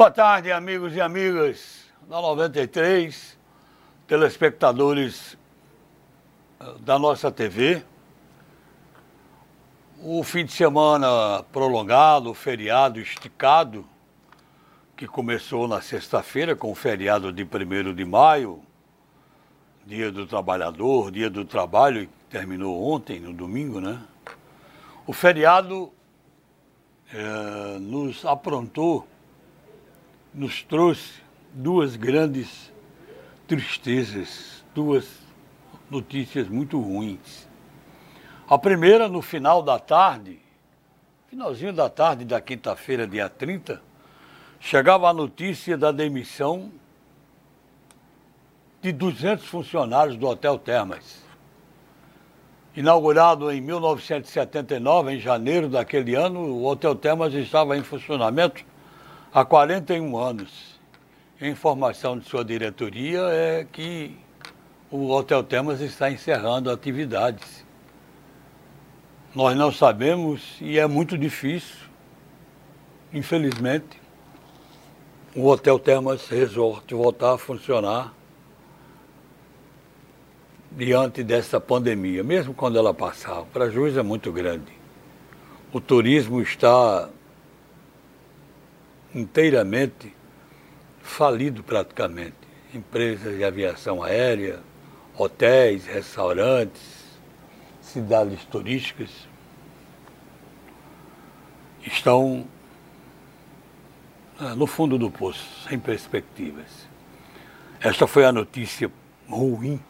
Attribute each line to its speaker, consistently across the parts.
Speaker 1: Boa tarde, amigos e amigas da 93, telespectadores eh, da nossa TV. O fim de semana prolongado, o feriado esticado, que começou na sexta-feira com o feriado de 1 de maio, Dia do Trabalhador, Dia do Trabalho, que terminou ontem, no domingo, né? O feriado é, nos aprontou nos trouxe duas grandes tristezas, duas notícias muito ruins. A primeira, no final da tarde, finalzinho da tarde da quinta-feira, dia 30, chegava a notícia da demissão de 200 funcionários do Hotel Termas. Inaugurado em 1979, em janeiro daquele ano, o Hotel Termas estava em funcionamento há 41 anos. A informação de sua diretoria é que o Hotel Temas está encerrando atividades. Nós não sabemos e é muito difícil, infelizmente, o Hotel Termas Resort voltar a funcionar diante dessa pandemia, mesmo quando ela passar. O prejuízo é muito grande. O turismo está inteiramente falido praticamente. Empresas de aviação aérea, hotéis, restaurantes, cidades turísticas estão ah, no fundo do poço, sem perspectivas. Esta foi a notícia ruim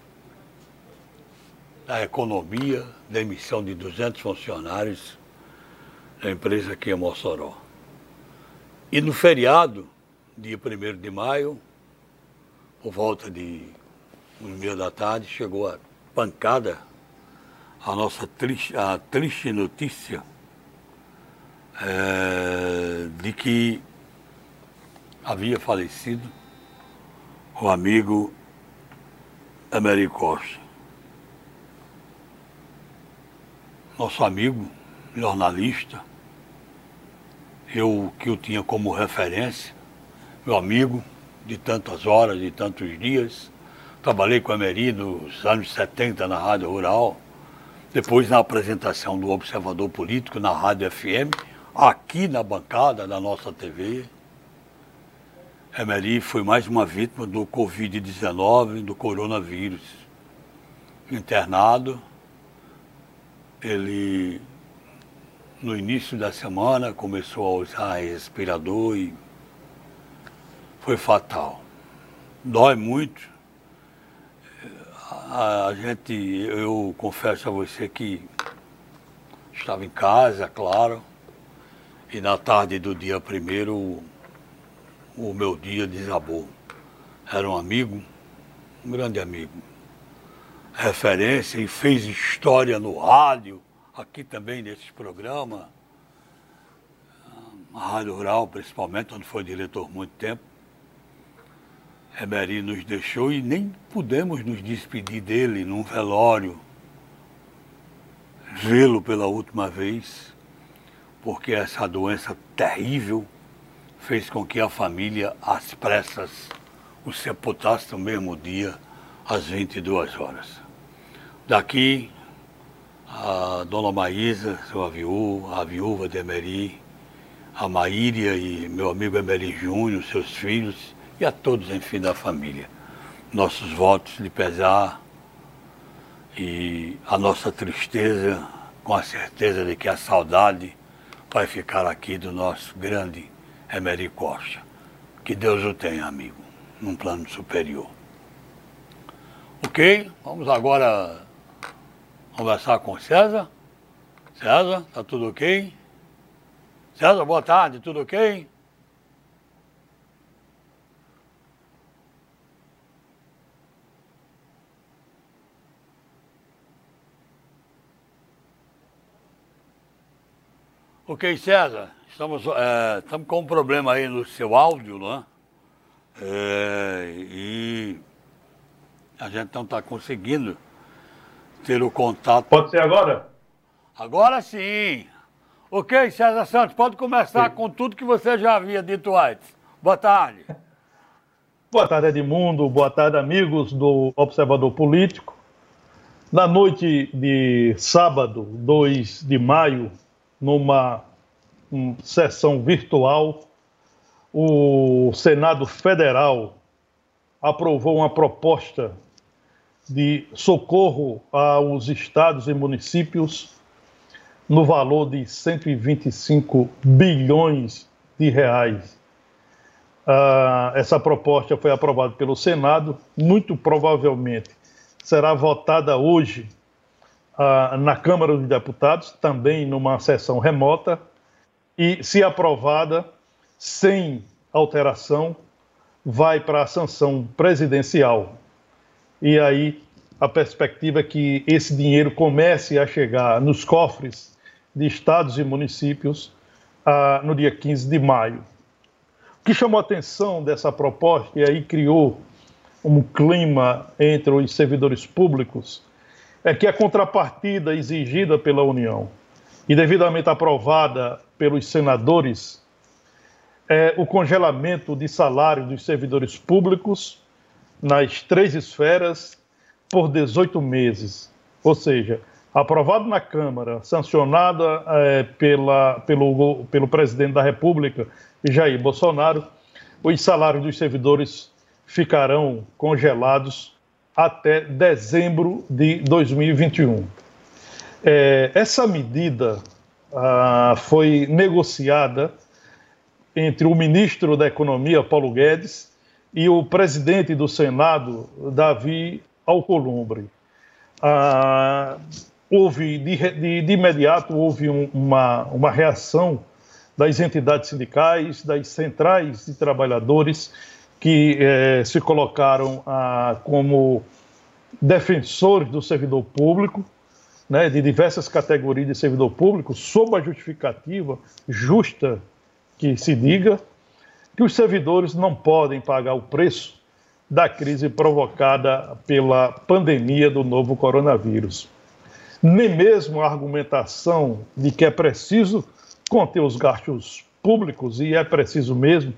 Speaker 1: da economia, da emissão de 200 funcionários da empresa aqui em Mossoró. E no feriado, dia 1 de maio, por volta de um meia da tarde, chegou a pancada, a nossa triste, a triste notícia é, de que havia falecido o amigo Américo Costa. Nosso amigo, jornalista, eu que o tinha como referência, meu amigo de tantas horas, de tantos dias. Trabalhei com a Emery nos anos 70 na Rádio Rural, depois na apresentação do Observador Político na Rádio FM, aqui na bancada da nossa TV. Emery foi mais uma vítima do Covid-19, do coronavírus. Internado, ele no início da semana começou a usar respirador e foi fatal. Dói muito. A, gente, eu confesso a você que estava em casa, claro, e na tarde do dia primeiro o, meu dia desabou. Era um amigo, um grande amigo, referência e fez história no rádio aqui também nesse programa, a Rádio Rural principalmente, onde foi diretor muito tempo. Emery nos deixou e nem pudemos nos despedir dele num velório, vê-lo pela última vez, porque essa doença terrível fez com que a família, às pressas, o sepultasse no mesmo dia, às 22 horas. Daqui a dona Maísa, sua viúva, a viúva de Emery, a Maíria e meu amigo Emery Júnior, seus filhos e a todos, enfim, da família. Nossos votos de pesar e a nossa tristeza, com a certeza de que a saudade vai ficar aqui do nosso grande Emery Costa. Que Deus o tenha, amigo, num plano superior. Ok? Vamos agora conversar com César. César, tá tudo ok? César, boa tarde, tudo ok? Ok, César, estamos, é, estamos com um problema aí no seu áudio, não é? é e a gente não está conseguindo ter o contato.
Speaker 2: Pode ser agora?
Speaker 1: Agora sim. Ok, César Santos, pode começar sim. com tudo que você já havia dito antes. Boa tarde.
Speaker 2: Boa tarde, Edmundo. Boa tarde, amigos do Observador Político. Na noite de sábado, 2 de maio, numa um, sessão virtual, o Senado Federal aprovou uma proposta de socorro aos estados e municípios no valor de 125 bilhões de reais. Ah, essa proposta foi aprovada pelo Senado, muito provavelmente será votada hoje ah, na Câmara dos Deputados, também numa sessão remota, e, se aprovada, sem alteração, vai para a sanção presidencial. E aí a perspectiva é que esse dinheiro comece a chegar nos cofres de estados e municípios ah, no dia 15 de maio. O que chamou a atenção dessa proposta e aí criou um clima entre os servidores públicos é que a contrapartida exigida pela União e devidamente aprovada pelos senadores é o congelamento de salário dos servidores públicos nas três esferas por 18 meses. Ou seja, aprovado na Câmara, sancionada é, pela, pelo, pelo presidente da República, Jair Bolsonaro, os salários dos servidores ficarão congelados até dezembro de 2021. É, essa medida ah, foi negociada entre o ministro da Economia, Paulo Guedes, e o presidente do Senado, Davi Alcolumbre. Ah, houve, de, de, de, imediato, houve um, uma, uma reação das entidades sindicais, das centrais de trabalhadores que eh, se colocaram ah, como defensores do servidor público, né, de diversas categorias de servidor público, sob a justificativa justa que se diga que os servidores não podem pagar o preço da crise provocada pela pandemia do novo coronavírus. Nem mesmo a argumentação de que é preciso conter os gastos públicos, e é preciso mesmo,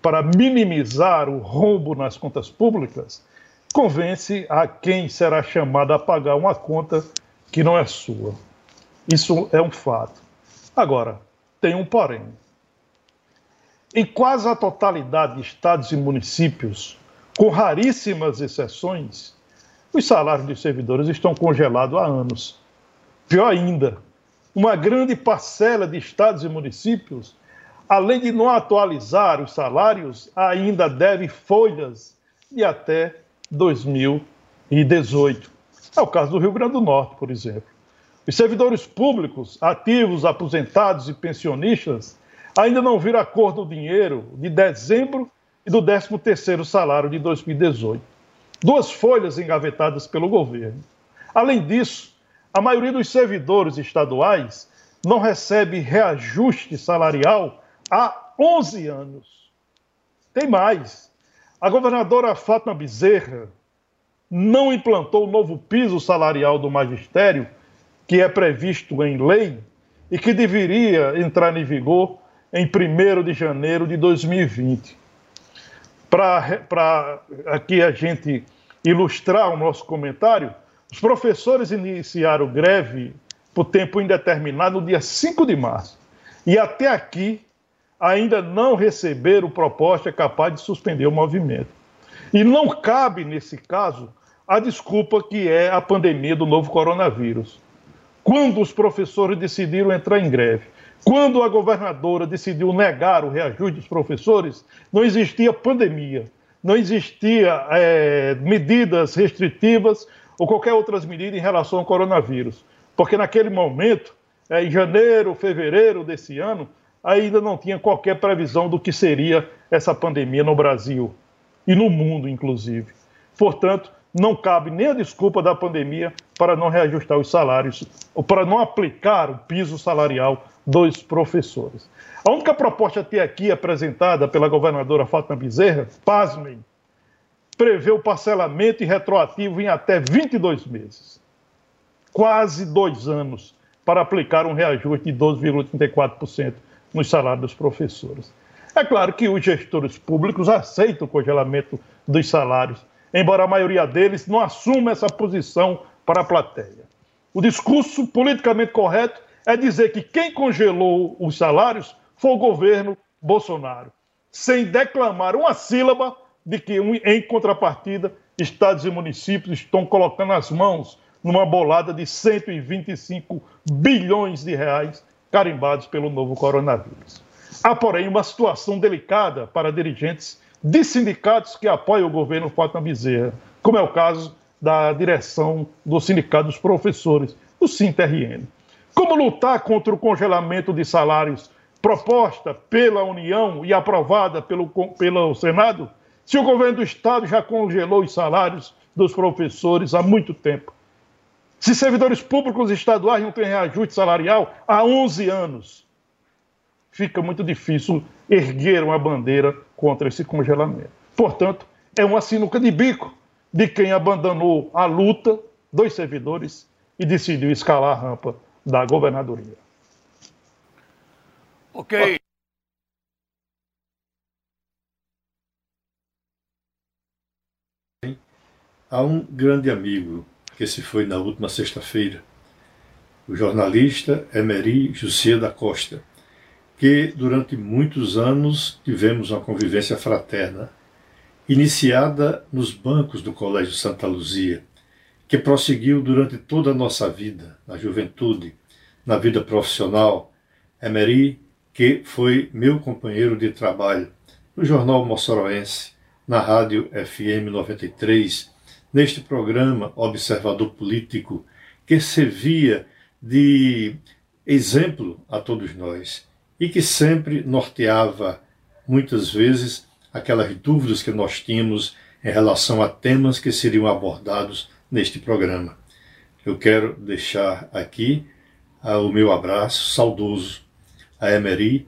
Speaker 2: para minimizar o rombo nas contas públicas, convence a quem será chamado a pagar uma conta que não é sua. Isso é um fato. Agora, tem um porém. Em quase a totalidade de estados e municípios, com raríssimas exceções, os salários dos servidores estão congelados há anos. Pior ainda, uma grande parcela de estados e municípios além de não atualizar os salários, ainda deve folhas de até 2018. É o caso do Rio Grande do Norte, por exemplo. Os servidores públicos, ativos, aposentados e pensionistas ainda não viram a cor do dinheiro de dezembro e do 13º salário de 2018. Duas folhas engavetadas pelo governo. Além disso, a maioria dos servidores estaduais não recebe reajuste salarial há 11 anos. Tem mais. A governadora Fátima Bezerra não implantou o novo piso salarial do magistério, que é previsto em lei e que deveria entrar em vigor em 1 de janeiro de 2020. Para aqui a gente ilustrar o nosso comentário, os professores iniciaram greve por tempo indeterminado no dia 5 de março. E até aqui ainda não receberam proposta capaz de suspender o movimento. E não cabe, nesse caso, a desculpa que é a pandemia do novo coronavírus. Quando os professores decidiram entrar em greve, quando a governadora decidiu negar o reajuste dos professores, não existia pandemia, não existia é, medidas restritivas ou qualquer outras medidas em relação ao coronavírus. Porque naquele momento, é, em janeiro, fevereiro desse ano, ainda não tinha qualquer previsão do que seria essa pandemia no Brasil e no mundo, inclusive. Portanto, não cabe nem a desculpa da pandemia para não reajustar os salários ou para não aplicar o piso salarial dos professores. A única proposta até aqui apresentada pela governadora Fátima Bezerra, pasmem, prevê o parcelamento e retroativo em até 22 meses. Quase dois anos para aplicar um reajuste de 12,34% nos salários dos professores. É claro que os gestores públicos aceitam o congelamento dos salários, embora a maioria deles não assuma essa posição para a plateia. O discurso politicamente correto é dizer que quem congelou os salários foi o governo Bolsonaro, sem declamar uma sílaba de que, em contrapartida, estados e municípios estão colocando as mãos numa bolada de 125 bilhões de reais carimbados pelo novo coronavírus. Há, porém, uma situação delicada para dirigentes de sindicatos que apoiam o governo Fátima Bezerra, como é o caso da direção do Sindicato dos Professores, o SINTRN. Como lutar contra o congelamento de salários proposta pela União e aprovada pelo, pelo Senado, se o governo do Estado já congelou os salários dos professores há muito tempo? Se servidores públicos estaduais não têm reajuste salarial há 11 anos, fica muito difícil erguer uma bandeira contra esse congelamento. Portanto, é uma sinuca de bico de quem abandonou a luta dos servidores e decidiu escalar a rampa da governadoria.
Speaker 1: Ok.
Speaker 3: Há um grande amigo que se foi na última sexta-feira, o jornalista Emery José da Costa, que durante muitos anos tivemos uma convivência fraterna, iniciada nos bancos do Colégio Santa Luzia, que prosseguiu durante toda a nossa vida, na juventude, na vida profissional. Emery, que foi meu companheiro de trabalho no Jornal Moçoroense, na Rádio FM 93, neste programa Observador Político, que servia de exemplo a todos nós e que sempre norteava, muitas vezes, aquelas dúvidas que nós tínhamos em relação a temas que seriam abordados neste programa. Eu quero deixar aqui uh, o meu abraço saudoso a Emery,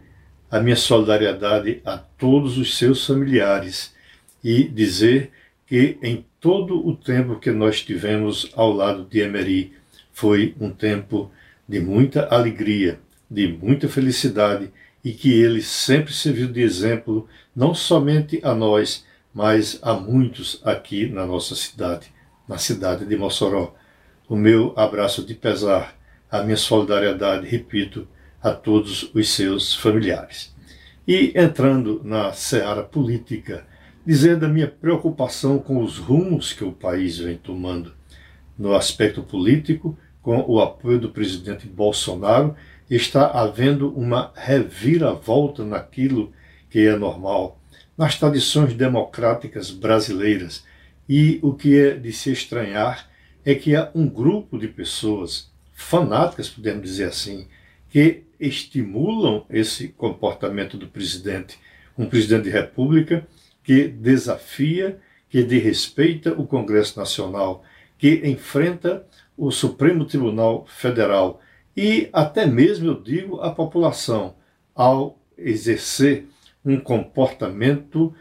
Speaker 3: a minha solidariedade a todos os seus familiares e dizer que em todo o tempo que nós tivemos ao lado de Emery foi um tempo de muita alegria, de muita felicidade e que ele sempre serviu de exemplo não somente a nós, mas a muitos aqui na nossa cidade, na cidade de Mossoró. O meu abraço de pesar, a minha solidariedade, repito, a todos os seus familiares. E entrando na seara política, dizer da minha preocupação com os rumos que o país vem tomando no aspecto político, com o apoio do presidente Bolsonaro, está havendo uma reviravolta naquilo que é normal, nas tradições democráticas brasileiras. E o que é de se estranhar é que há um grupo de pessoas fanáticas, podemos dizer assim, que estimulam esse comportamento do presidente, um presidente de república que desafia, que desrespeita o Congresso Nacional, que enfrenta o Supremo Tribunal Federal. E até mesmo, eu digo, a população, ao exercer um comportamento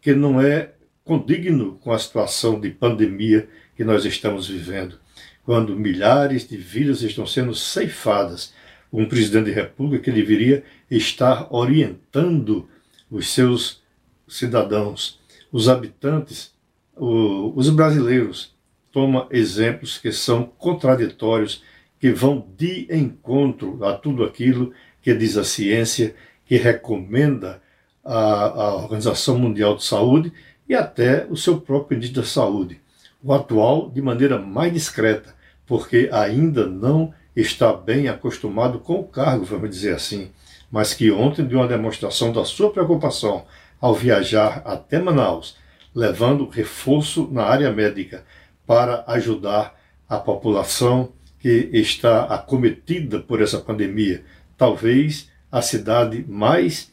Speaker 3: que não é condigno com a situação de pandemia que nós estamos vivendo, quando milhares de vidas estão sendo ceifadas. Um presidente de república que deveria estar orientando os seus cidadãos, os habitantes, os brasileiros, toma exemplos que são contraditórios, que vão de encontro a tudo aquilo que diz a ciência, que recomenda a, a Organização Mundial de Saúde e até o seu próprio ministro da Saúde. O atual, de maneira mais discreta, porque ainda não está bem acostumado com o cargo, vamos dizer assim, mas que ontem deu uma demonstração da sua preocupação ao viajar até Manaus, levando reforço na área médica para ajudar a população que está acometida por essa pandemia. Talvez a cidade mais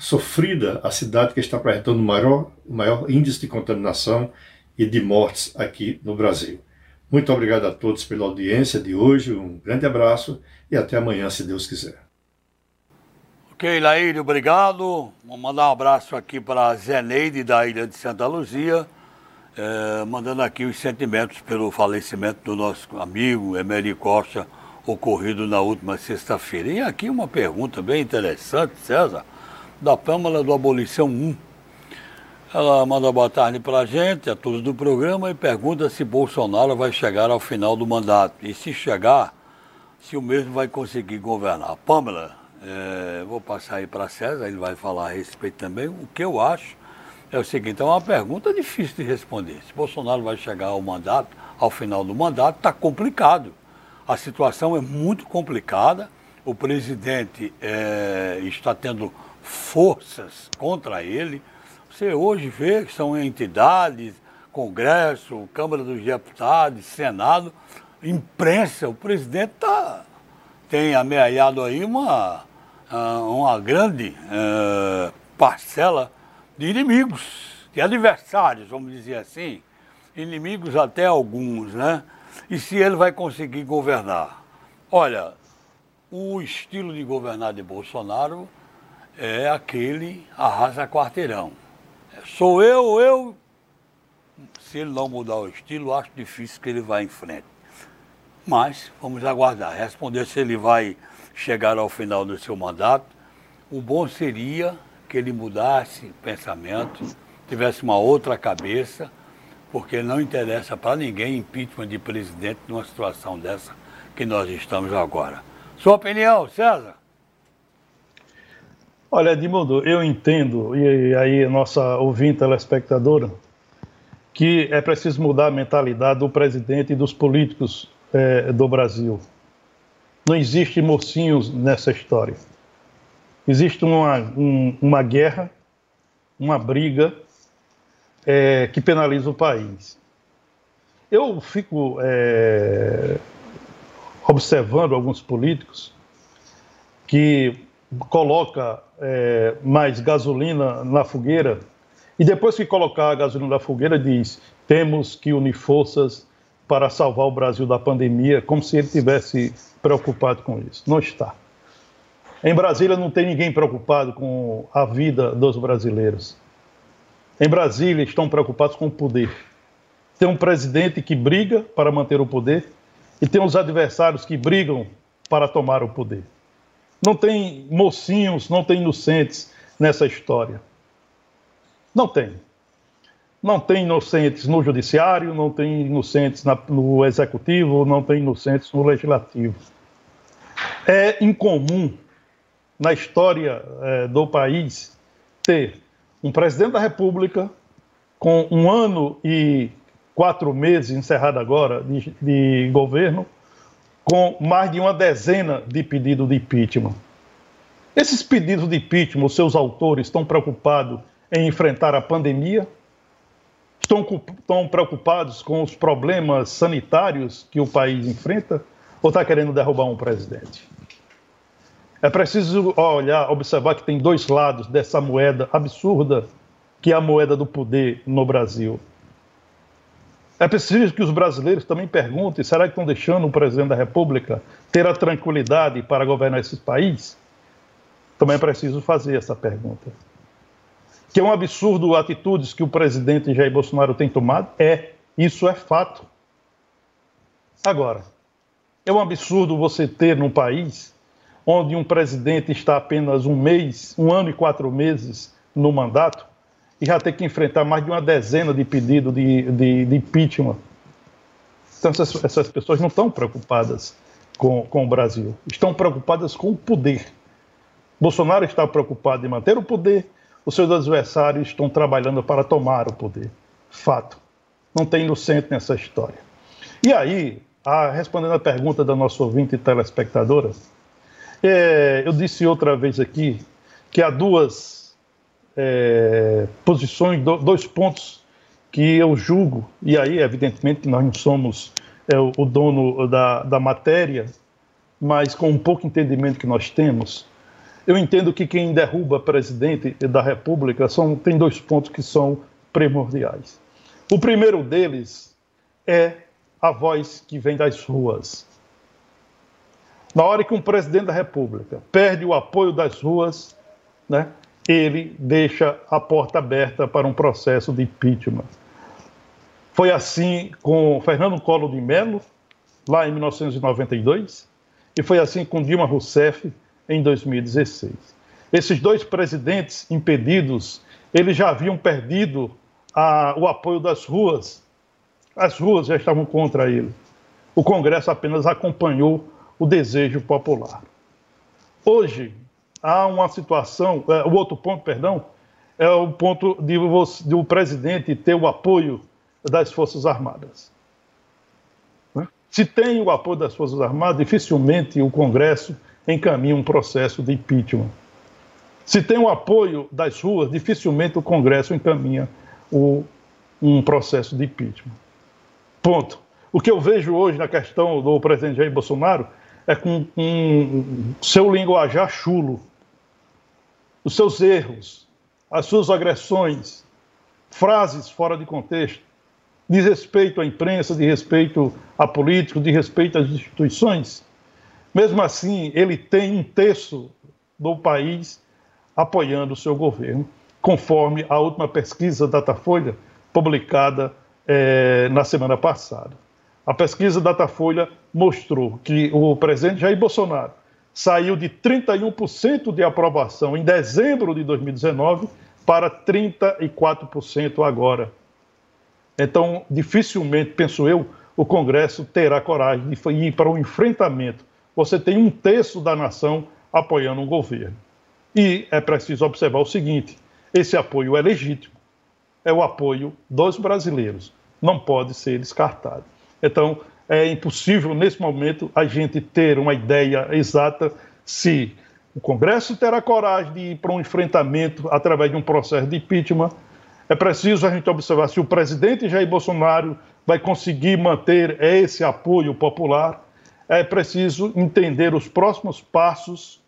Speaker 3: sofrida, a cidade que está apresentando o maior, maior índice de contaminação e de mortes aqui no Brasil. Muito obrigado a todos pela audiência de hoje, um grande abraço e até amanhã, se Deus quiser.
Speaker 1: Ok, Laíde, obrigado. Vou mandar um abraço aqui para a Zeneide da Ilha de Santa Luzia, é, mandando aqui os sentimentos pelo falecimento do nosso amigo Emery Costa, ocorrido na última sexta-feira. E aqui uma pergunta bem interessante, César, da Pâmela do Abolição 1. Ela manda boa tarde para a gente, a todos do programa, e pergunta se Bolsonaro vai chegar ao final do mandato. E se chegar, se o mesmo vai conseguir governar. Pâmela, é, vou passar aí para César, ele vai falar a respeito também. O que eu acho é o seguinte, é uma pergunta difícil de responder. Se Bolsonaro vai chegar ao mandato, ao final do mandato, está complicado. A situação é muito complicada. O presidente é, está tendo forças contra ele. Você hoje vê que são entidades, Congresso, Câmara dos Deputados, Senado, imprensa, o presidente tá, tem ameaçado aí uma, ah, uma grande uh, parcela de inimigos, de adversários, vamos dizer assim, inimigos até alguns, né? E se ele vai conseguir governar? Olha, o estilo de governar de Bolsonaro é aquele arrasa quarteirão. Sou eu, eu. Se ele não mudar o estilo, acho difícil que ele vá em frente. Mas vamos aguardar, responder se ele vai chegar ao final do seu mandato. O bom seria que ele mudasse pensamento, tivesse uma outra cabeça, porque não interessa para ninguém impeachment de presidente numa situação dessa que nós estamos agora. Sua opinião, César?
Speaker 2: Olha, Edmundo, eu entendo, e aí nossa ouvinte telespectadora, que é preciso mudar a mentalidade do presidente e dos políticos é, do Brasil. Não existe mocinhos nessa história. Existe uma, um, uma guerra, uma briga é, que penaliza o país. Eu fico é, observando alguns políticos que coloca é, mais gasolina na fogueira e depois que colocar a gasolina na fogueira diz temos que unir forças para salvar o Brasil da pandemia, como se ele tivesse preocupado com isso. Não está. Em Brasília não tem ninguém preocupado com a vida dos brasileiros. Em Brasília estão preocupados com o poder. Tem um presidente que briga para manter o poder e tem os adversários que brigam para tomar o poder. Não tem mocinhos, não tem inocentes nessa história. Não tem. Não tem inocentes no judiciário, não tem inocentes na, no executivo, não tem inocentes no legislativo. É incomum na história é, do país ter um presidente da República com um ano e quatro meses encerrado agora de, de governo com mais de uma dezena de pedidos de impeachment. Esses pedidos de impeachment, seus autores estão preocupados em enfrentar a pandemia? Estão, estão preocupados com os problemas sanitários que o país enfrenta? Ou está querendo derrubar um presidente? É preciso olhar, observar que tem dois lados dessa moeda absurda que é a moeda do poder no Brasil. É preciso que os brasileiros também perguntem: será que estão deixando o presidente da República ter a tranquilidade para governar esse país? Também é preciso fazer essa pergunta. Que é um absurdo atitudes que o presidente Jair Bolsonaro tem tomado? É, isso é fato. Agora, é um absurdo você ter num país onde um presidente está apenas um mês, um ano e quatro meses no mandato, e já tem que enfrentar mais de uma dezena de pedidos de, de, de impeachment. Então, essas, essas, pessoas não estão preocupadas com, com o Brasil, estão preocupadas com o poder. Bolsonaro está preocupado em manter o poder, os seus adversários estão trabalhando para tomar o poder. Fato. Não tem inocente nessa história. E aí, a, respondendo a pergunta da nossa ouvinte e telespectadora, é, eu disse outra vez aqui que há duas é, posições, dois pontos que eu julgo, e aí, evidentemente, nós não somos é, o dono da, da matéria, mas com um pouco entendimento que nós temos, eu entendo que quem derruba presidente da República são, tem dois pontos que são primordiais. O primeiro deles é a voz que vem das ruas. Na hora que um presidente da República perde o apoio das ruas, né, ele deixa a porta aberta para um processo de impeachment. Foi assim com Fernando Collor de Mello, lá em 1992, e foi assim com Dilma Rousseff em 2016. Esses dois presidentes impedidos, eles já haviam perdido a, o apoio das ruas. As ruas já estavam contra ele. O Congresso apenas acompanhou o desejo popular. Hoje, há uma situação, é, o outro ponto, perdão, é o ponto de, de o presidente ter o apoio das Forças Armadas. Né? Se tem o apoio das Forças Armadas, dificilmente o Congresso encaminha um processo de impeachment. Se tem o apoio das ruas, dificilmente o Congresso encaminha o, um processo de impeachment. Ponto. O que eu vejo hoje na questão do presidente Jair Bolsonaro é com um, seu linguajar chulo, os seus erros, as suas agressões, frases fora de contexto, de respeito à imprensa, de respeito a políticos, de respeito às instituições. Mesmo assim, ele tem um terço do país apoiando o seu governo, conforme a última pesquisa Datafolha publicada eh, na semana passada. A pesquisa Datafolha mostrou que o presidente Jair Bolsonaro saiu de 31% de aprovação em dezembro de 2019 para 34% agora. Então, dificilmente, penso eu, o Congresso terá coragem de ir para um enfrentamento. Você tem um terço da nação apoiando um governo. E é preciso observar o seguinte: esse apoio é legítimo, é o apoio dos brasileiros, não pode ser descartado. Então, é impossível, nesse momento, a gente ter uma ideia exata se o Congresso terá coragem de ir para um enfrentamento através de um processo de impeachment. É preciso a gente observar se o presidente Jair Bolsonaro vai conseguir manter esse apoio popular. É preciso entender os próximos passos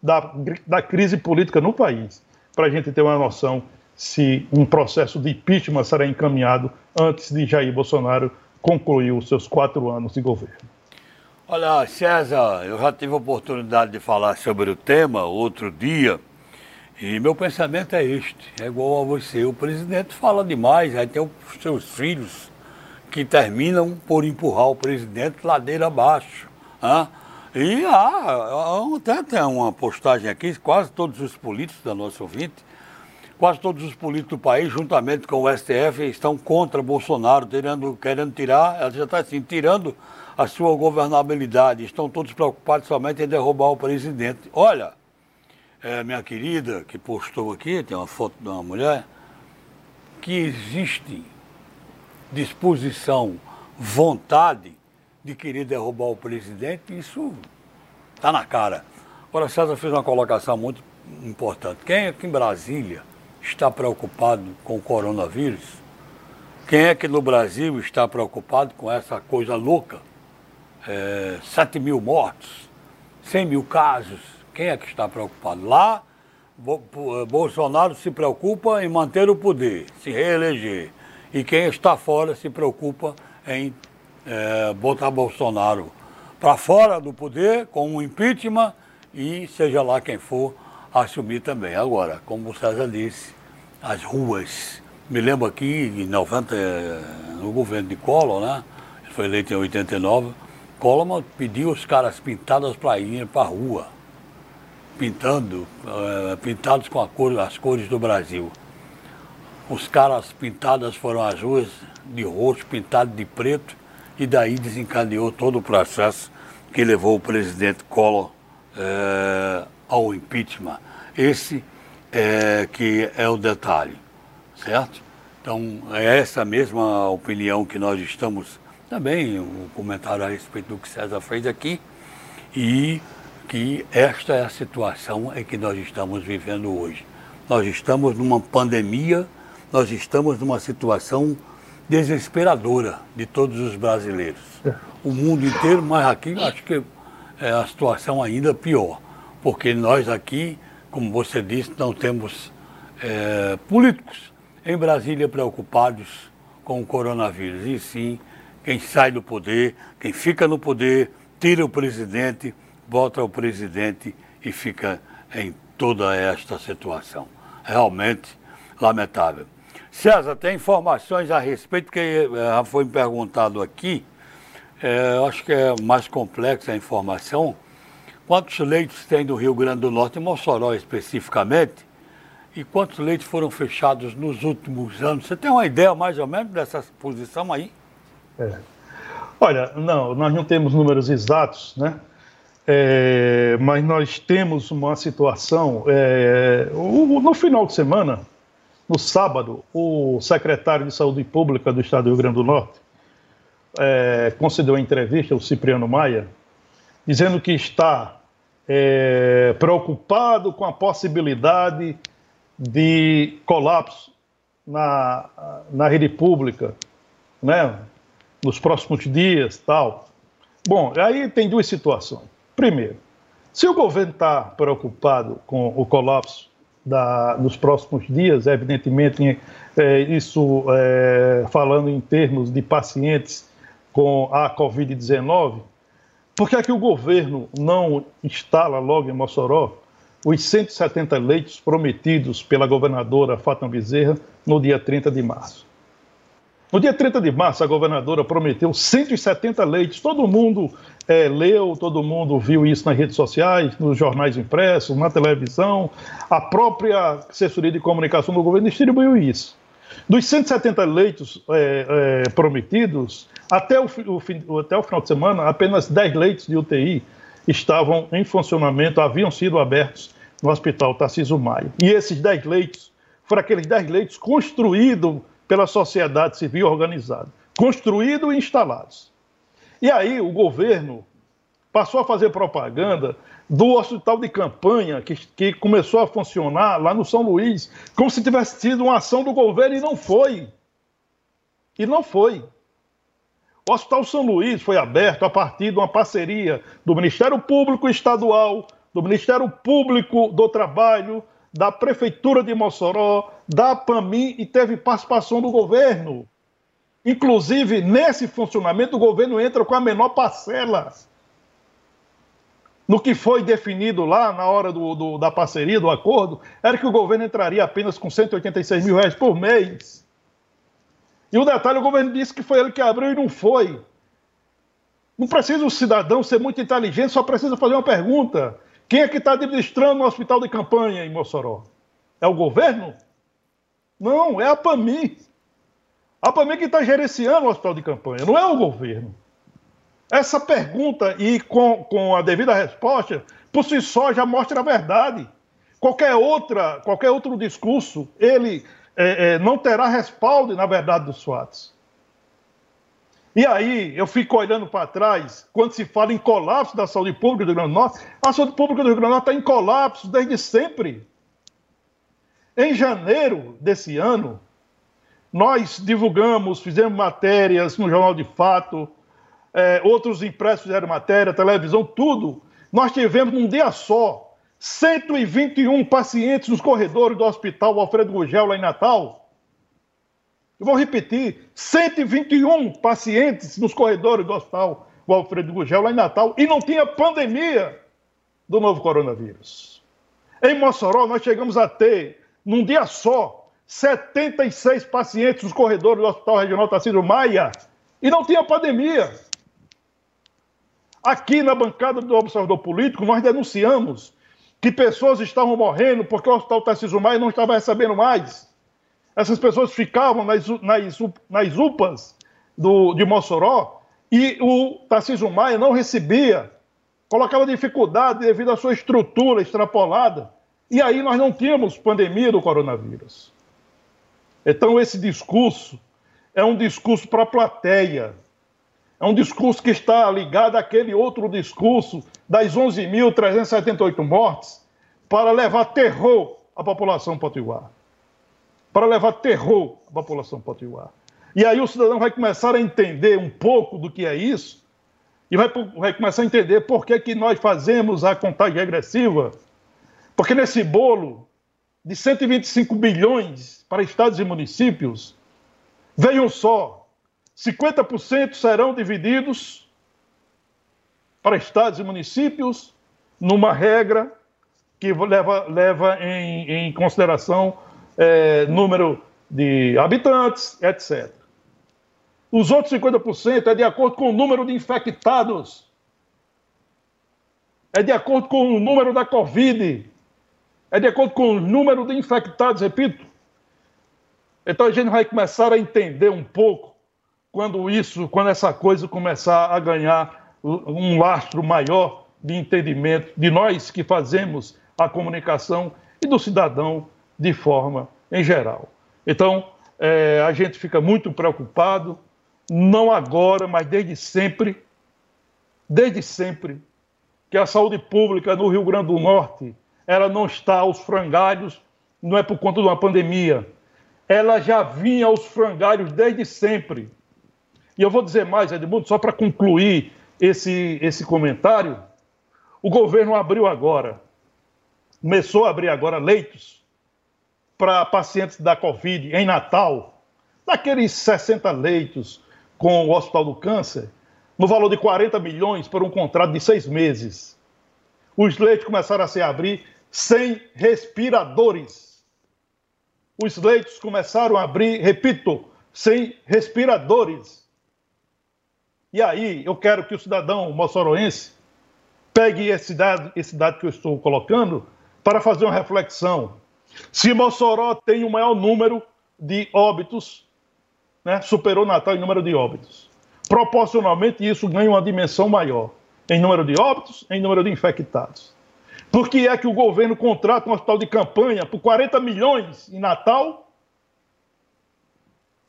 Speaker 2: da, da crise política no país, para a gente ter uma noção se um processo de impeachment será encaminhado antes de Jair Bolsonaro concluir os seus quatro anos de governo.
Speaker 1: Olha, César, eu já tive a oportunidade de falar sobre o tema outro dia e meu pensamento é este: é igual a você. O presidente fala demais, aí tem os seus filhos que terminam por empurrar o presidente ladeira abaixo. Hein? E há, até tem uma postagem aqui, quase todos os políticos da nossa ouvinte quase todos os políticos do país, juntamente com o STF, estão contra Bolsonaro, tirando, querendo tirar, ela já está assim, tirando a sua governabilidade. Estão todos preocupados somente em derrubar o presidente. Olha, é, minha querida, que postou aqui, tem uma foto de uma mulher, que existe disposição, vontade de querer derrubar o presidente, isso está na cara. Agora, César fez uma colocação muito importante. Quem aqui em Brasília está preocupado com o coronavírus? Quem é que no Brasil está preocupado com essa coisa louca? É, 7 mil mortos, 100 mil casos. Quem é que está preocupado? Lá, é, Bolsonaro se preocupa em manter o poder, se reeleger. E quem está fora se preocupa em é, botar Bolsonaro para fora do poder com um impeachment e seja lá quem for assumir também. Agora, como o César disse, as ruas. Me lembro aqui, em 90, no governo de Collor, né? Ele foi eleito em 89. Collor pediu os caras pintados para ir para a rua. Pintando, uh, pintados com cor, as cores do Brasil. Os caras pintadas foram as ruas de roxo, pintado de preto, e daí desencadeou todo o processo que levou o presidente Collor uh, ao impeachment. Esse é, que é o detalhe, certo? Então, é essa mesma opinião que nós estamos também, um comentário a respeito do que César fez aqui, e que esta é a situação em que nós estamos vivendo hoje. Nós estamos numa pandemia, nós estamos numa situação desesperadora de todos os brasileiros. O mundo inteiro, mas aqui acho que é a situação ainda pior, porque nós aqui como você disse, não temos é, políticos em Brasília preocupados com o coronavírus, e sim quem sai do poder, quem fica no poder, tira o presidente, volta o presidente e fica em toda esta situação. Realmente lamentável. César, tem informações a respeito, que é, já foi me perguntado aqui, é, acho que é mais complexa a informação, quantos leitos tem no Rio Grande do Norte, em Mossoró especificamente, e quantos leitos foram fechados nos últimos anos? Você tem uma ideia mais ou menos dessa posição aí?
Speaker 2: É. Olha, não, nós não temos números exatos, né? É, mas nós temos uma situação. É, o, no final de semana, no sábado, o secretário de Saúde Pública do Estado do Rio Grande do Norte é, concedeu uma entrevista ao Cipriano Maia, dizendo que está é, preocupado com a possibilidade de colapso na, na rede pública, né, nos próximos dias, tal. Bom, aí tem duas situações. Primeiro, se o governo está preocupado com o colapso da, nos próximos dias, evidentemente, é, isso é, falando em termos de pacientes com a Covid-19, por que é que o governo não instala logo em Mossoró os 170 leitos prometidos pela governadora Fátima Bezerra no dia 30 de março? No dia 30 de março, a governadora prometeu 170 leitos. Todo mundo é, leu, todo mundo viu isso nas redes sociais, nos jornais impressos, na televisão. A própria assessoria de comunicação do governo distribuiu isso. Dos 170 leitos é, é, prometidos, até o, o, até o final de semana, apenas 10 leitos de UTI estavam em funcionamento, haviam sido abertos no Hospital Tarcísio Maia. E esses 10 leitos foram aqueles 10 leitos construídos pela sociedade civil organizada, construídos e instalados. E aí o governo passou a fazer propaganda do hospital de campanha que, que começou a funcionar lá no São Luís, como se tivesse sido uma ação do governo e não foi. E não foi. O Hospital São Luís foi aberto a partir de uma parceria do Ministério Público Estadual, do Ministério Público do Trabalho, da Prefeitura de Mossoró, da PAMI e teve participação do governo. Inclusive, nesse funcionamento, o governo entra com a menor parcela. No que foi definido lá na hora do, do, da parceria, do acordo, era que o governo entraria apenas com 186 mil reais por mês. E o detalhe, o governo disse que foi ele que abriu e não foi. Não precisa o cidadão ser muito inteligente, só precisa fazer uma pergunta. Quem é que está administrando o hospital de campanha em Mossoró? É o governo? Não, é a PAMI. A PAMI que está gerenciando o hospital de campanha, não é o governo. Essa pergunta, e com, com a devida resposta, por si só já mostra a verdade. Qualquer, outra, qualquer outro discurso, ele é, é, não terá respaldo na verdade dos fatos. E aí eu fico olhando para trás, quando se fala em colapso da saúde pública do Rio Grande do Norte, a saúde pública do Rio Grande do Norte está em colapso desde sempre. Em janeiro desse ano, nós divulgamos, fizemos matérias no Jornal de Fato, é, outros impressos fizeram matéria, televisão, tudo. Nós tivemos num dia só 121 pacientes nos corredores do Hospital Alfredo Gugel, lá em Natal. Eu vou repetir: 121 pacientes nos corredores do hospital Alfredo Gugel, lá em Natal, e não tinha pandemia do novo coronavírus. Em Mossoró, nós chegamos a ter, num dia só, 76 pacientes nos corredores do Hospital Regional Tarcísio Maia, e não tinha pandemia. Aqui na bancada do Observador Político, nós denunciamos que pessoas estavam morrendo porque o Hospital Tarcísio Maia não estava recebendo mais. Essas pessoas ficavam nas, nas, nas UPAs do, de Mossoró e o Tarcísio Maia não recebia, colocava dificuldade devido à sua estrutura extrapolada. E aí nós não tínhamos pandemia do coronavírus. Então, esse discurso é um discurso para a plateia. É um discurso que está ligado àquele outro discurso das 11.378 mortes para levar terror à população potiguar para levar terror à população potiguar. E aí o cidadão vai começar a entender um pouco do que é isso e vai, vai começar a entender por que, que nós fazemos a contagem regressiva. Porque nesse bolo de 125 bilhões para estados e municípios, vejam só, 50% serão divididos para estados e municípios numa regra que leva, leva em, em consideração é, número de habitantes, etc. Os outros 50% é de acordo com o número de infectados. é de acordo com o número da Covid, é de acordo com o número de infectados, repito. Então a gente vai começar a entender um pouco quando isso, quando essa coisa começar a ganhar um lastro maior de entendimento de nós que fazemos a comunicação e do cidadão de forma em geral. Então, é, a gente fica muito preocupado, não agora, mas desde sempre, desde sempre, que a saúde pública no Rio Grande do Norte ela não está aos frangalhos, não é por conta de uma pandemia. Ela já vinha aos frangalhos desde sempre. E eu vou dizer mais, Edmundo, só para concluir esse, esse comentário. O governo abriu agora, começou a abrir agora leitos para pacientes da Covid em Natal, daqueles 60 leitos com o Hospital do Câncer, no valor de 40 milhões por um contrato de seis meses. Os leitos começaram a se abrir sem respiradores. Os leitos começaram a abrir, repito, sem respiradores. E aí, eu quero que o cidadão moçoroense pegue esse dado, esse dado que eu estou colocando para fazer uma reflexão. Se Mossoró tem o maior número de óbitos, né, superou Natal em número de óbitos proporcionalmente isso ganha uma dimensão maior em número de óbitos, em número de infectados. Por que é que o governo contrata um hospital de campanha por 40 milhões em Natal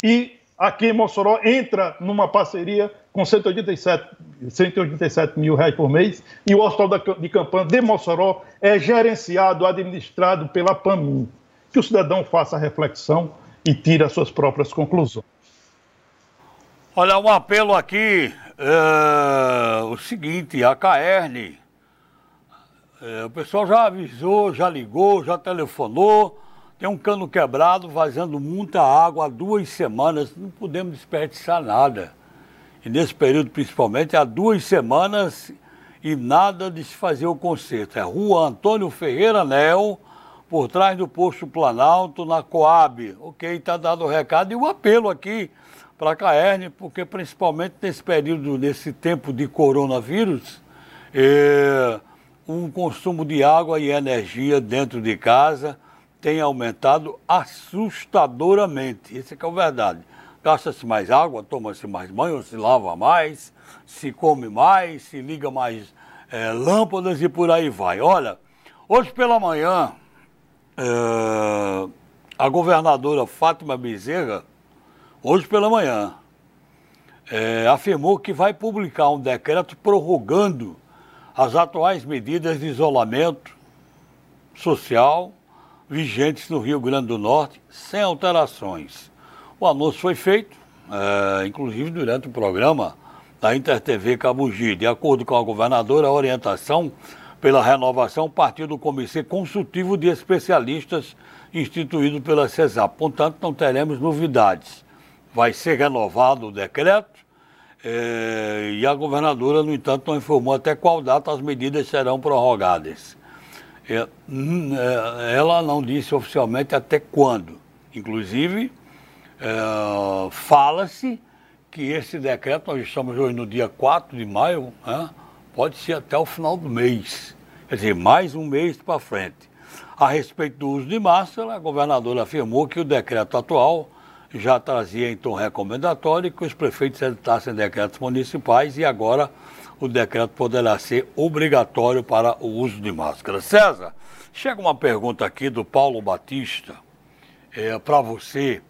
Speaker 2: e aqui em Mossoró entra numa parceria com 187, 187 mil reais por mês e o hospital de campanha de Mossoró é gerenciado, administrado pela PAMIM. Que o cidadão faça a reflexão e tire as suas próprias conclusões.
Speaker 1: Olha, um apelo aqui, é, o seguinte, a Caerne, é, o pessoal já avisou, já ligou, já telefonou, tem um cano quebrado vazando muita água há duas semanas, não podemos desperdiçar nada. Nesse período, principalmente, há duas semanas e nada de se fazer o conserto. É Rua Antônio Ferreira Nel, por trás do posto Planalto, na Coab. Ok, está dado o recado e o apelo aqui para a Caerne, porque principalmente nesse período, nesse tempo de coronavírus, é, o consumo de água e energia dentro de casa tem aumentado assustadoramente. Isso é que é a verdade. Gasta-se mais água, toma-se mais banho, se lava mais, se come mais, se liga mais é, lâmpadas e por aí vai. Olha, hoje pela manhã, é, a governadora Fátima Bezerra hoje pela manhã, é, afirmou que vai publicar um decreto prorrogando as atuais medidas de isolamento social vigentes no Rio Grande do Norte, sem alterações. O anúncio foi feito, é, inclusive durante o programa da InterTV Cabugi. De acordo com a governadora, a orientação pela renovação partiu do Comitê Consultivo de Especialistas instituído pela CESAP. Portanto, não teremos novidades vai ser renovado o decreto é, e a governadora, no entanto, não informou até qual data as medidas serão prorrogadas. É, ela não disse oficialmente até quando. Inclusive, é, fala-se que esse decreto, nós estamos hoje no dia 4 de maio, né, pode ser até o final do mês. Quer dizer, mais um mês para frente. A respeito do uso de máscara, a governadora afirmou que o decreto atual já trazia em tom recomendatório que os prefeitos editassem decretos municipais e agora o decreto poderá ser obrigatório para o uso de máscara. César, chega uma pergunta aqui do Paulo Batista é, para você.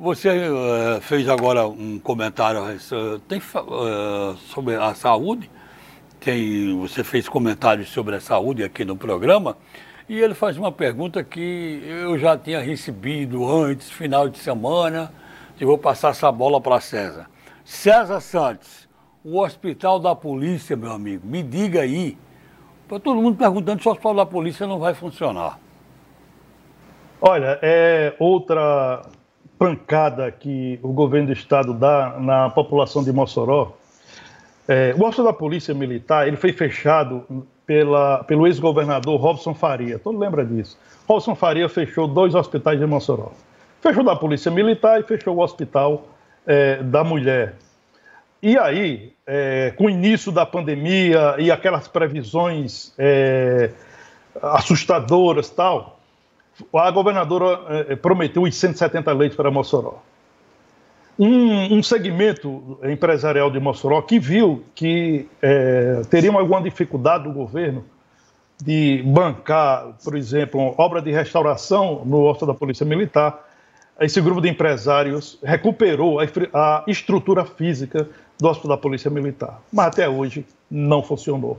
Speaker 1: Você uh, fez agora um comentário uh, tem, uh, sobre a saúde, tem, você fez comentários sobre a saúde aqui no programa. E ele faz uma pergunta que eu já tinha recebido antes, final de semana, e vou passar essa bola para César. César Santos, o hospital da polícia, meu amigo, me diga aí. Para todo mundo perguntando se o hospital da polícia não vai funcionar.
Speaker 2: Olha, é outra pancada que o governo do estado dá na população de Mossoró. É, o hospital da polícia militar ele foi fechado pela, pelo ex-governador Robson Faria. Todo lembra disso. Robson Faria fechou dois hospitais de Mossoró. Fechou da Polícia Militar e fechou o Hospital é, da Mulher. E aí, é, com o início da pandemia e aquelas previsões é, assustadoras tal, a governadora é, prometeu os 170 leitos para Mossoró. Um, um, segmento empresarial de Mossoró que viu que é, alguma dificuldade do governo de bancar, por exemplo, obra de restauração no Hospital da Polícia Militar, esse grupo de empresários recuperou a, a estrutura física do Hospital da Polícia Militar, mas até hoje não funcionou.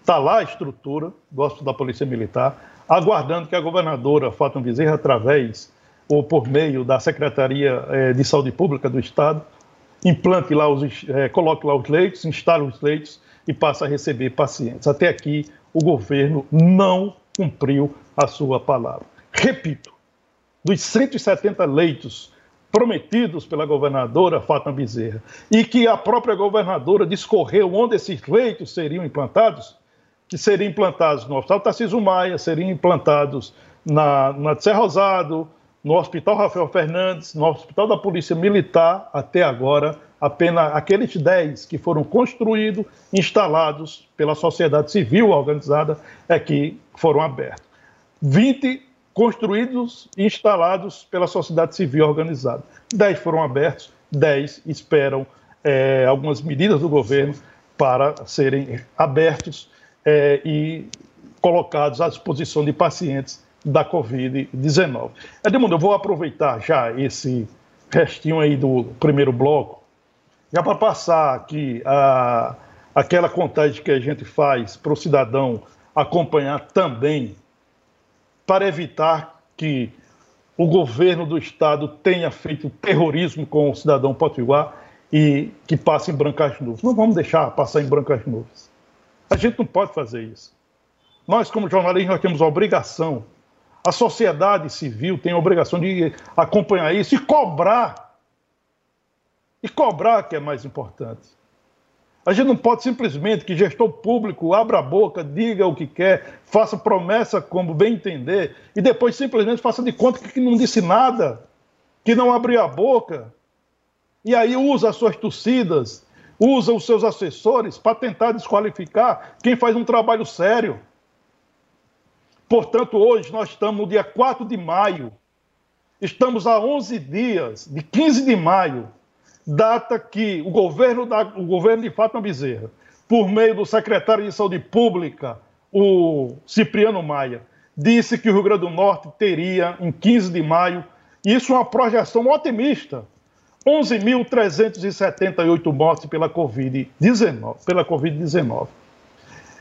Speaker 2: Está lá a estrutura do Hospital da Polícia Militar, aguardando que a governadora Fátima Bezerra, através ou por meio da Secretaria eh, de Saúde Pública do Estado, implante lá os, eh, coloque lá os leitos, instale os leitos e passe a receber pacientes. Até aqui, o governo não cumpriu a sua palavra. Repito, dos 170 leitos prometidos pela governadora Fátima Bezerra e que a própria governadora discorreu onde esses leitos seriam implantados, que seriam implantados no Hospital Tarcísio Maia, seriam implantados na, na Serra Rosado, no Hospital Rafael Fernandes, no Hospital da Polícia Militar, até agora, apenas aqueles 10 que foram construídos, instalados pela sociedade civil organizada, é que foram abertos. 20 construídos e instalados pela sociedade civil organizada. Dez foram abertos, dez esperam é, algumas medidas do governo para serem abertos é, e colocados à disposição de pacientes da Covid-19. Edmundo, eu vou aproveitar já esse restinho aí do primeiro bloco, já para passar aqui a, aquela contagem que a gente faz para o cidadão acompanhar também para evitar que o governo do Estado tenha feito terrorismo com o cidadão potiguar e que passe em brancas nuvens. Não vamos deixar passar em brancas nuvens. A gente não pode fazer isso. Nós, como jornalistas, nós temos a obrigação, a sociedade civil tem a obrigação de acompanhar isso e cobrar. E cobrar que é mais importante. A gente não pode simplesmente que gestor público abra a boca, diga o que quer, faça promessa como bem entender e depois simplesmente faça de conta que não disse nada, que não abriu a boca. E aí usa as suas torcidas, usa os seus assessores para tentar desqualificar quem faz um trabalho sério. Portanto, hoje nós estamos no dia 4 de maio. Estamos a 11 dias, de 15 de maio, data que o governo, da, o governo de Fátima Bezerra, por meio do secretário de Saúde Pública, o Cipriano Maia, disse que o Rio Grande do Norte teria, em 15 de maio, isso é uma projeção otimista, 11.378 mortes pela Covid-19. Pela COVID-19.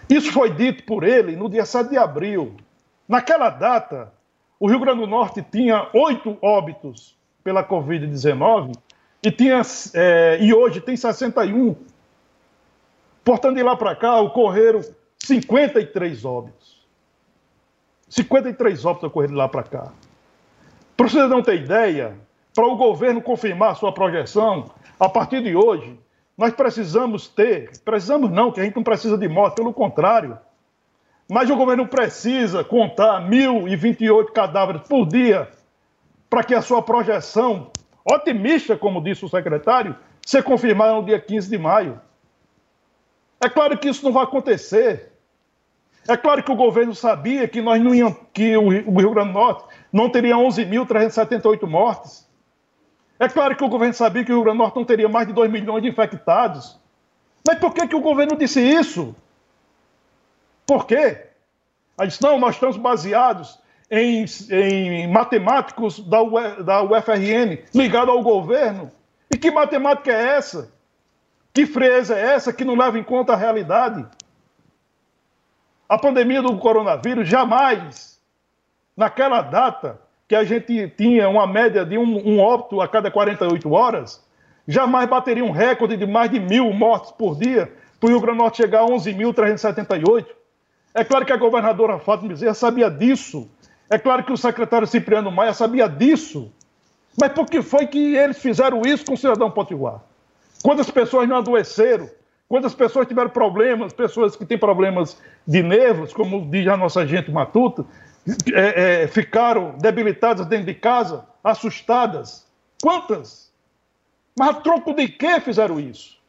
Speaker 2: Isso foi dito por ele no dia 7 de abril. Naquela data, o Rio Grande do Norte tinha oito óbitos pela Covid-19 e, é, e hoje tem 61. Portanto, de lá para cá, ocorreram 53 óbitos. 53 óbitos ocorreram de lá para cá. Para você não ter ideia, para o governo confirmar sua projeção, a partir de hoje, nós precisamos ter, precisamos não, que a gente não precisa de morte, pelo contrário, mas o governo precisa contar 1.028 cadáveres por dia para que a sua projeção otimista, como disse o secretário, ser confirmada no dia 15 de maio. É claro que isso não vai acontecer. É claro que o governo sabia que nós não iam, que o Rio Grande do Norte não teria 11.378 mortes. É claro que o governo sabia que o Rio Grande do Norte não teria mais de 2 milhões de infectados. Mas por que, que o governo disse isso? Por quê? Aí disse, não, nós estamos baseados em, em matemáticos da, UE, da UFRN ligado ao governo. E que matemática é essa? Que fresa é essa que não leva em conta a realidade? A pandemia do coronavírus jamais, naquela data que a gente tinha uma média de um, um óbito a cada 48 horas, jamais bateria um recorde de mais de mil mortes por dia para o Rio Grande do Norte chegar a 11.378. É claro que a governadora Fátima Bezerra sabia disso é claro que o secretário Cipriano Maia sabia disso. Mas por que foi que eles fizeram isso com o cidadão potiguar? Quantas pessoas não adoeceram? Quantas pessoas tiveram problemas? Pessoas que têm problemas de nervos, como diz a nossa gente matuta, é, é, ficaram debilitadas dentro de casa, assustadas. Quantas? Mas a troco de que fizeram isso?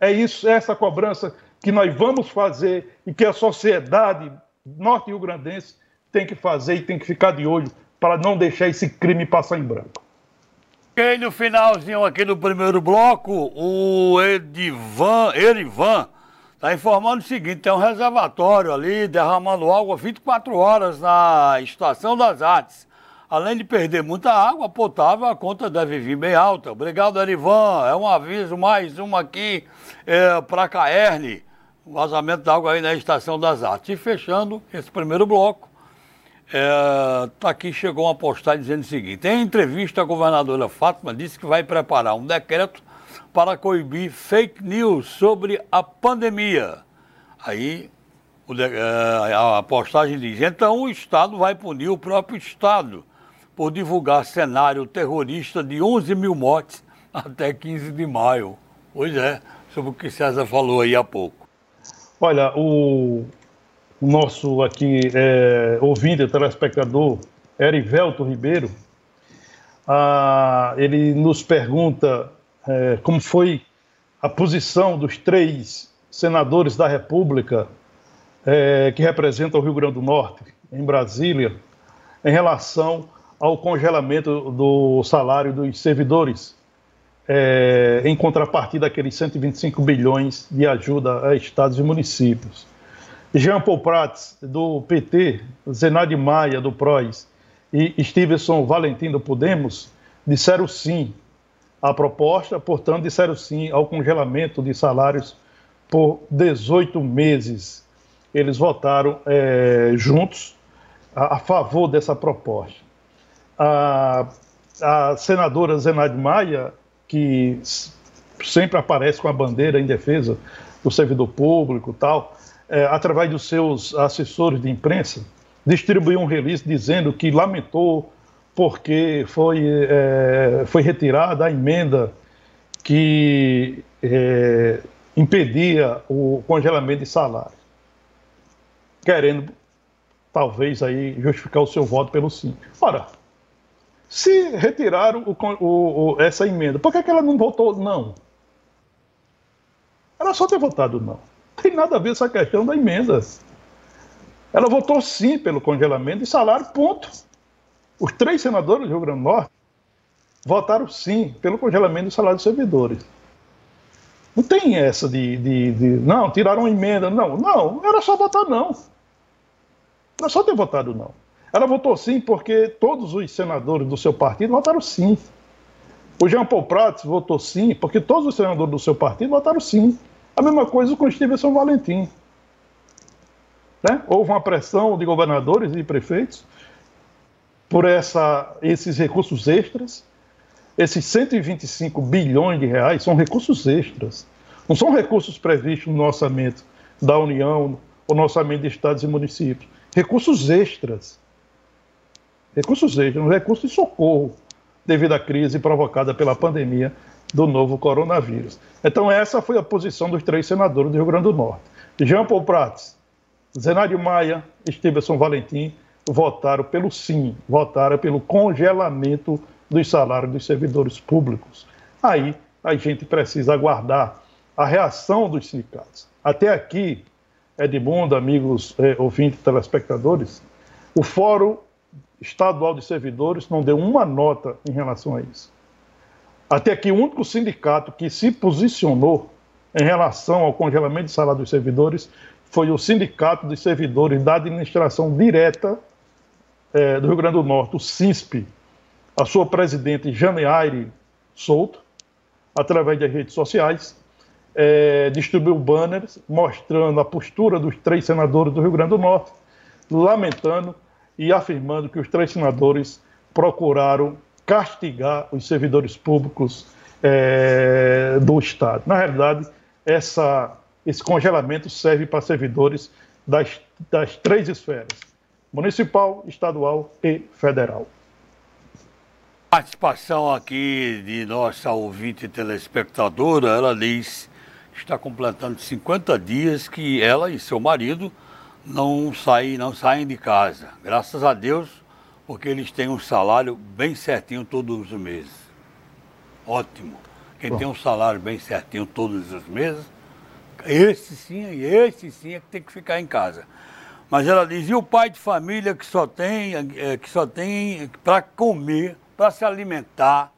Speaker 2: É isso, é essa cobrança que nós vamos fazer e que a sociedade norte-rio-grandense tem que fazer e tem que ficar de olho para não deixar esse crime passar em branco.
Speaker 1: E no finalzinho aqui do primeiro bloco, o Edivan, Erivan, está informando o seguinte, tem um reservatório ali derramando água 24 horas na Estação das Artes. Além de perder muita água potável, a conta deve vir bem alta. Obrigado, Erivan. É um aviso, mais um aqui é, para a Caerne. Vazamento d'água aí na Estação das Artes. E fechando esse primeiro bloco, é, tá aqui chegou uma postagem dizendo o seguinte: em entrevista, a governadora Fátima disse que vai preparar um decreto para coibir fake news sobre a pandemia. Aí é, a postagem diz: então o Estado vai punir o próprio Estado por divulgar cenário terrorista de 11 mil mortes até 15 de maio. Pois é, sobre o que César falou aí há pouco.
Speaker 2: Olha, o, o nosso aqui é, ouvinte, telespectador, Erivelto Ribeiro, ah, ele nos pergunta é, como foi a posição dos três senadores da República é, que representam o Rio Grande do Norte, em Brasília, em relação ao congelamento do salário dos servidores, é, em contrapartida daqueles 125 bilhões de ajuda a estados e municípios. Jean Paul Prats, do PT, Zenade Maia, do PROS, e Stevenson Valentim, do Podemos, disseram sim à proposta, portanto, disseram sim ao congelamento de salários por 18 meses. Eles votaram é, juntos a, a favor dessa proposta a, a senadora Zenade Maia, que sempre aparece com a bandeira em defesa do servidor público tal, é, através dos seus assessores de imprensa, distribuiu um release dizendo que lamentou porque foi, é, foi retirada a emenda que é, impedia o congelamento de salário, querendo talvez aí justificar o seu voto pelo sim. Ora, se retiraram o, o, o, essa emenda, por que, que ela não votou não? Ela só ter votado não. Tem nada a ver essa questão da emenda. Ela votou sim pelo congelamento de salário, ponto. Os três senadores do Rio Grande do Norte votaram sim pelo congelamento do salário dos servidores. Não tem essa de, de, de, Não, tiraram emenda. Não, não, era só votar não. Era só ter votado não. Ela votou sim porque todos os senadores do seu partido votaram sim. O Jean Paul Prats votou sim porque todos os senadores do seu partido votaram sim. A mesma coisa com o Stevenson Valentim. Né? Houve uma pressão de governadores e prefeitos por essa, esses recursos extras. Esses 125 bilhões de reais são recursos extras. Não são recursos previstos no orçamento da União ou no orçamento de estados e municípios. Recursos extras recursos extras, um recurso de socorro devido à crise provocada pela pandemia do novo coronavírus. Então, essa foi a posição dos três senadores do Rio Grande do Norte. Jean Paul Prats, Zenário Maia e Stevenson Valentim votaram pelo sim, votaram pelo congelamento dos salários dos servidores públicos. Aí a gente precisa aguardar a reação dos sindicatos. Até aqui, Edmundo, amigos eh, ouvintes telespectadores, o Fórum Estadual de Servidores não deu uma nota em relação a isso. Até que o único sindicato que se posicionou em relação ao congelamento de salário dos servidores foi o Sindicato dos Servidores da Administração Direta é, do Rio Grande do Norte, o SINSP. A sua presidente, Janeire Souto, através das redes sociais, é, distribuiu banners mostrando a postura dos três senadores do Rio Grande do Norte, lamentando e afirmando que os três senadores procuraram castigar os servidores públicos é, do Estado. Na realidade, essa, esse congelamento serve para servidores das, das três esferas: municipal, estadual e federal.
Speaker 1: Participação aqui de nossa ouvinte telespectadora, ela diz está completando 50 dias que ela e seu marido não saem, não saem de casa. Graças a Deus, porque eles têm um salário bem certinho todos os meses. Ótimo. Quem Bom. tem um salário bem certinho todos os meses, esse sim, esse sim é que tem que ficar em casa. Mas ela diz, e o pai de família que só tem, é, que só tem para comer, para se alimentar,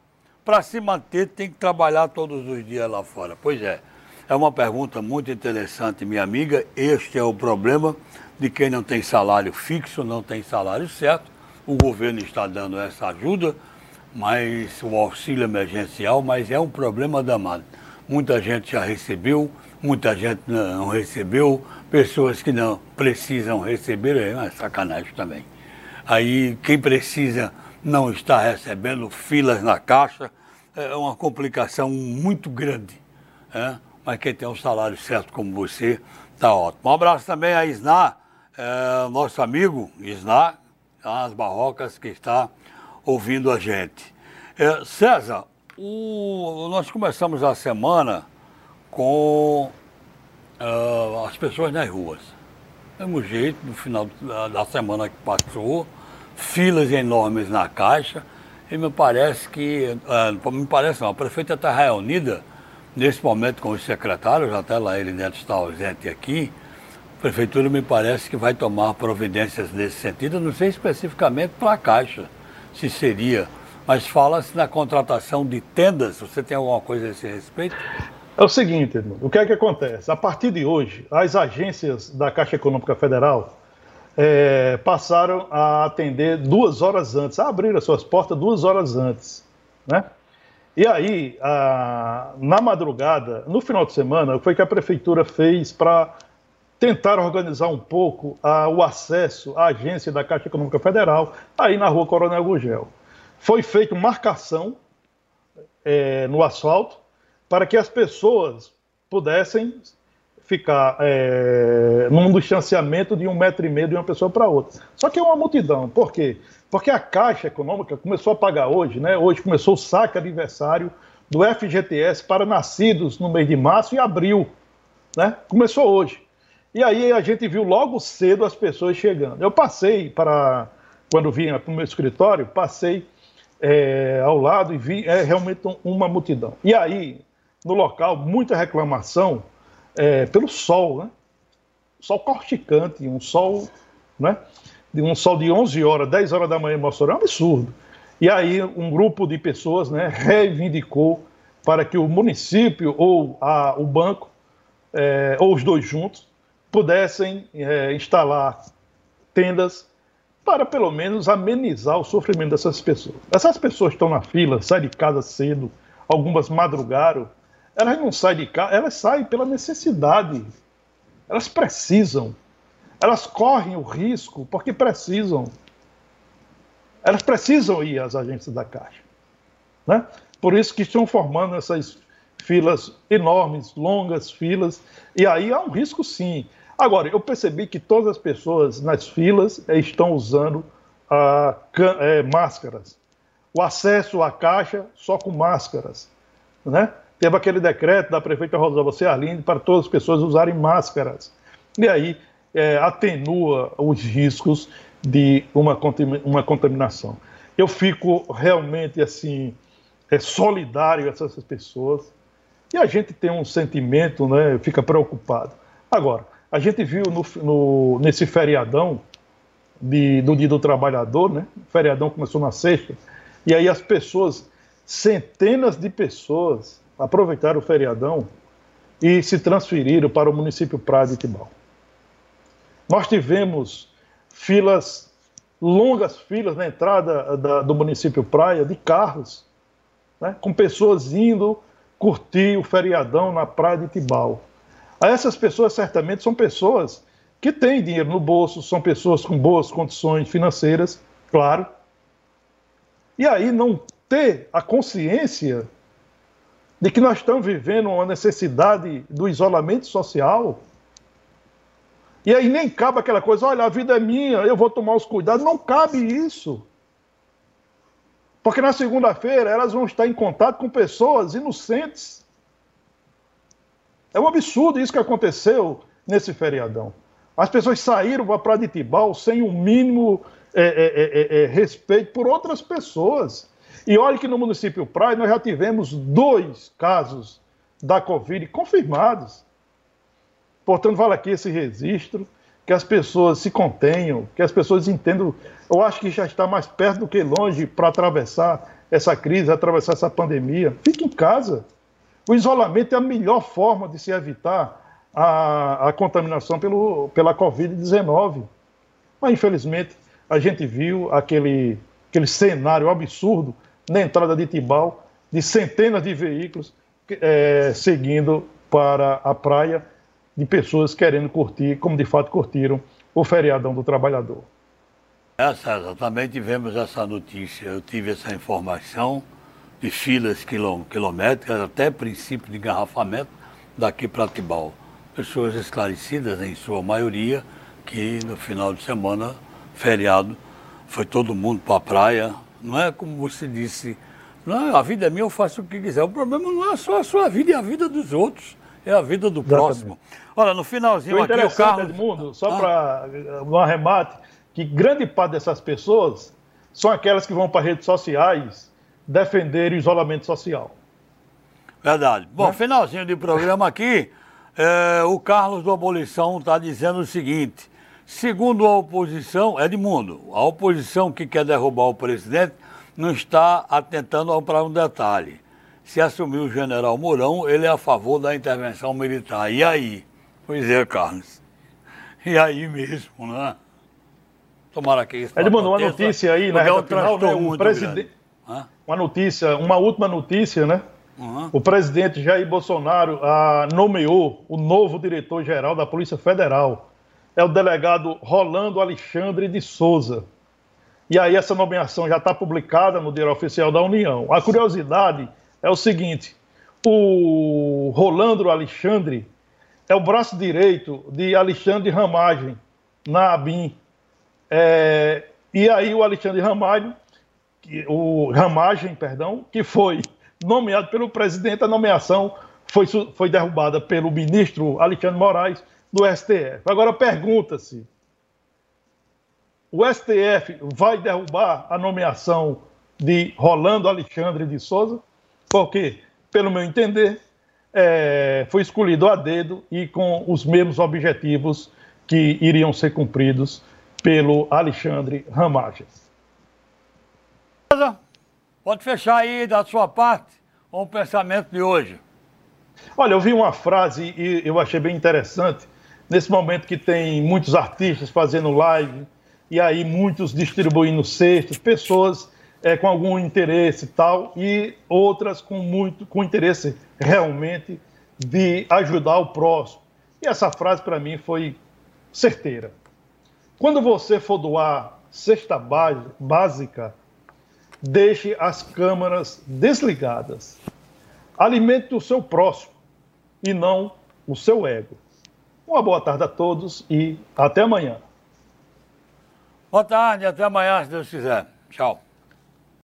Speaker 1: para se manter, tem que trabalhar todos os dias lá fora. Pois é, é uma pergunta muito interessante, minha amiga. Este é o problema de quem não tem salário fixo, não tem salário certo. O governo está dando essa ajuda, mas o auxílio emergencial, mas é um problema danado. Muita gente já recebeu, muita gente não recebeu, pessoas que não precisam receber, é uma sacanagem também. Aí quem precisa não está recebendo filas na caixa, é uma complicação muito grande. É? Mas quem tem um salário certo como você, está ótimo. Um abraço também a Isná, é, nosso amigo Isná, as Barrocas, que está ouvindo a gente. É, César, o, nós começamos a semana com uh, as pessoas nas ruas. Mesmo jeito, no final da semana que passou, filas enormes na caixa, e me parece que, uh, me parece não, a prefeita está reunida nesse momento com os secretários, até lá ele deve estar ausente aqui, a prefeitura me parece que vai tomar providências nesse sentido, não sei especificamente para a Caixa, se seria, mas fala-se na contratação de tendas, você tem alguma coisa a esse respeito?
Speaker 2: É o seguinte, o que é que acontece? A partir de hoje, as agências da Caixa Econômica Federal é, passaram a atender duas horas antes, a abrir as suas portas duas horas antes, né? E aí, a, na madrugada, no final de semana, foi que a prefeitura fez para tentar organizar um pouco a, o acesso à agência da Caixa Econômica Federal, aí na rua Coronel Gugel. Foi feita marcação é, no asfalto, para que as pessoas pudessem ficar é, num distanciamento de um metro e meio de uma pessoa para outra. Só que é uma multidão. Por quê? Porque a Caixa Econômica começou a pagar hoje, né? Hoje começou o saque aniversário do FGTS para nascidos no mês de março e abril. Né? Começou hoje. E aí a gente viu logo cedo as pessoas chegando. Eu passei para, quando vinha para o meu escritório, passei é, ao lado e vi é, realmente uma multidão. E aí no local muita reclamação é, pelo sol, né? Sol corticante, um sol, né? De um sol de 11 horas, 10 horas da manhã em Mossoró, é um absurdo. E aí um grupo de pessoas, né, reivindicou para que o município ou a, o banco, é, ou os dois juntos, pudessem é, instalar tendas para pelo menos amenizar o sofrimento dessas pessoas. Essas pessoas estão na fila, saem de casa cedo, algumas madrugaram, elas não saem de casa, elas saem pela necessidade. Elas precisam. Elas correm o risco porque precisam. Elas precisam ir às agências da Caixa. Né? Por isso que estão formando essas filas enormes, longas filas, e aí há um risco sim. Agora, eu percebi que todas as pessoas nas filas estão usando é, máscaras. O acesso à caixa só com máscaras. Né? Teve aquele decreto da prefeita Rosalba Cearline para todas as pessoas usarem máscaras. E aí é, atenua os riscos de uma, uma contaminação. Eu fico realmente assim é, solidário a essas pessoas e a gente tem um sentimento, né, fica preocupado. Agora, a gente viu no, no, nesse feriadão de, do Dia do Trabalhador, né, o feriadão começou na sexta, e aí as pessoas, centenas de pessoas, aproveitaram o feriadão e se transferiram para o município Praia de Tibau. Nós tivemos filas, longas filas na entrada da, do município Praia de carros, né, com pessoas indo curtir o feriadão na Praia de Tibau. Essas pessoas, certamente, são pessoas que têm dinheiro no bolso, são pessoas com boas condições financeiras, claro. E aí não ter a consciência de que nós estamos vivendo uma necessidade do isolamento social. E aí nem cabe aquela coisa, olha, a vida é minha, eu vou tomar os cuidados. Não cabe isso. Porque na segunda-feira elas vão estar em contato com pessoas inocentes. É um absurdo isso que aconteceu nesse feriadão. As pessoas saíram para Tibau sem o mínimo é, é, é, é, é respeito por outras pessoas. E olha que no município Praia nós já tivemos dois casos da Covid confirmados. Portanto, vale aqui esse registro, que as pessoas se contenham, que as pessoas entendam. Eu acho que já está mais perto do que longe para atravessar essa crise, atravessar essa pandemia. Fique em casa. O isolamento é a melhor forma de se evitar a, a contaminação pelo, pela Covid-19. Mas, infelizmente, a gente viu aquele, aquele cenário absurdo na entrada de Tibau, de centenas de veículos é, seguindo para a praia, de pessoas querendo curtir, como de fato curtiram, o feriadão do trabalhador.
Speaker 1: É, César, também tivemos essa notícia, eu tive essa informação de filas quilométricas até princípio de engarrafamento daqui para Tibau. Pessoas esclarecidas, em sua maioria, que no final de semana, feriado, foi todo mundo para a praia. Não é como você disse, não, é, a vida é minha, eu faço o que quiser. O problema não é só a sua vida, é a vida dos outros. É a vida do Exatamente. próximo. Olha, no finalzinho aqui o carro...
Speaker 2: Edmundo, só ah. para um arremate, que grande parte dessas pessoas são aquelas que vão para redes sociais defender o isolamento social.
Speaker 1: Verdade. Bom, né? finalzinho de programa aqui, é, o Carlos do Abolição está dizendo o seguinte: segundo a oposição, Edmundo, a oposição que quer derrubar o presidente não está atentando para um detalhe. Se assumir o general Mourão, ele é a favor da intervenção militar. E aí? Pois é, Carlos. E aí mesmo, né?
Speaker 2: Tomara que isso. Edmundo, uma notícia aí na reta final, né? O presidente. Uma notícia, uma última notícia, né? Uhum. O presidente Jair Bolsonaro ah, nomeou o novo diretor-geral da Polícia Federal. É o delegado Rolando Alexandre de Souza. E aí essa nomeação já está publicada no Diário Oficial da União. A curiosidade é o seguinte: o Rolando Alexandre é o braço direito de Alexandre Ramagem na ABIN. É, e aí o Alexandre Ramagem, o Ramagem, perdão, que foi nomeado pelo presidente, a nomeação foi, foi derrubada pelo ministro Alexandre Moraes do STF. Agora pergunta-se: o STF vai derrubar a nomeação de Rolando Alexandre de Souza? Porque, pelo meu entender, é, foi escolhido a dedo e com os mesmos objetivos que iriam ser cumpridos pelo Alexandre Ramagens.
Speaker 1: Pode fechar aí da sua parte com o pensamento de hoje.
Speaker 2: Olha, eu vi uma frase e eu achei bem interessante. Nesse momento que tem muitos artistas fazendo live e aí muitos distribuindo cestos, pessoas é, com algum interesse e tal, e outras com muito com interesse realmente de ajudar o próximo. E essa frase para mim foi certeira. Quando você for doar cesta básica, deixe as câmeras desligadas. Alimente o seu próximo e não o seu ego. Uma boa tarde a todos e até amanhã.
Speaker 1: Boa tarde, até amanhã, se Deus quiser. Tchau.